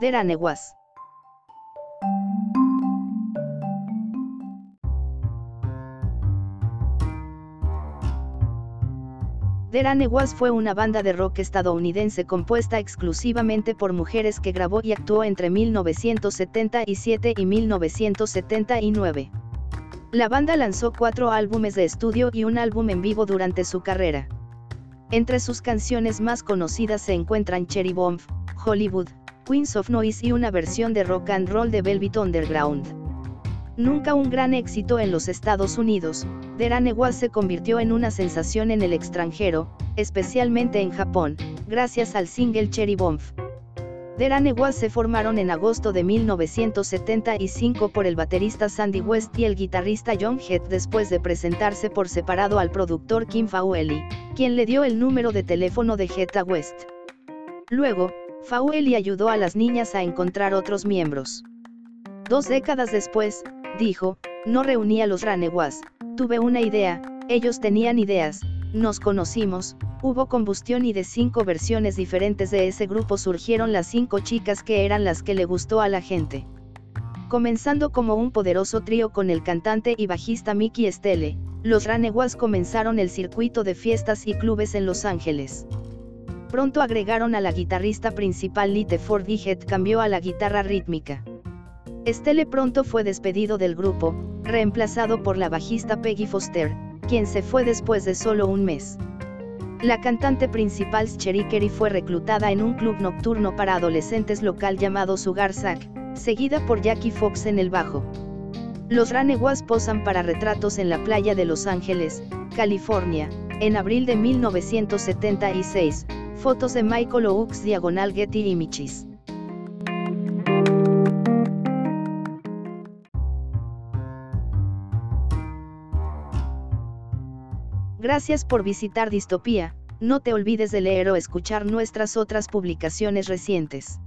Deranewas. Deranewas fue una banda de rock estadounidense compuesta exclusivamente por mujeres que grabó y actuó entre 1977 y 1979. La banda lanzó cuatro álbumes de estudio y un álbum en vivo durante su carrera. Entre sus canciones más conocidas se encuentran Cherry Bomb, Hollywood, Queens of Noise y una versión de rock and roll de Velvet Underground. Nunca un gran éxito en los Estados Unidos, Deranewas se convirtió en una sensación en el extranjero, especialmente en Japón, gracias al single Cherry Bomb. Deranewas se formaron en agosto de 1975 por el baterista Sandy West y el guitarrista John Head después de presentarse por separado al productor Kim Faueli, quien le dio el número de teléfono de Head a West. Luego, Faueli ayudó a las niñas a encontrar otros miembros. Dos décadas después, dijo, no reuní a los Ranewas, tuve una idea, ellos tenían ideas, nos conocimos, hubo combustión y de cinco versiones diferentes de ese grupo surgieron las cinco chicas que eran las que le gustó a la gente. Comenzando como un poderoso trío con el cantante y bajista Mickey Estelle, los Ranewas comenzaron el circuito de fiestas y clubes en Los Ángeles. Pronto agregaron a la guitarrista principal Lite Ford y Head cambió a la guitarra rítmica. Estelle pronto fue despedido del grupo, reemplazado por la bajista Peggy Foster, quien se fue después de solo un mes. La cantante principal Cherry fue reclutada en un club nocturno para adolescentes local llamado Sugar Sack, seguida por Jackie Fox en el bajo. Los Ranewas posan para retratos en la playa de Los Ángeles, California, en abril de 1976, fotos de Michael Oaks diagonal Getty Images. Gracias por visitar Distopía, no te olvides de leer o escuchar nuestras otras publicaciones recientes.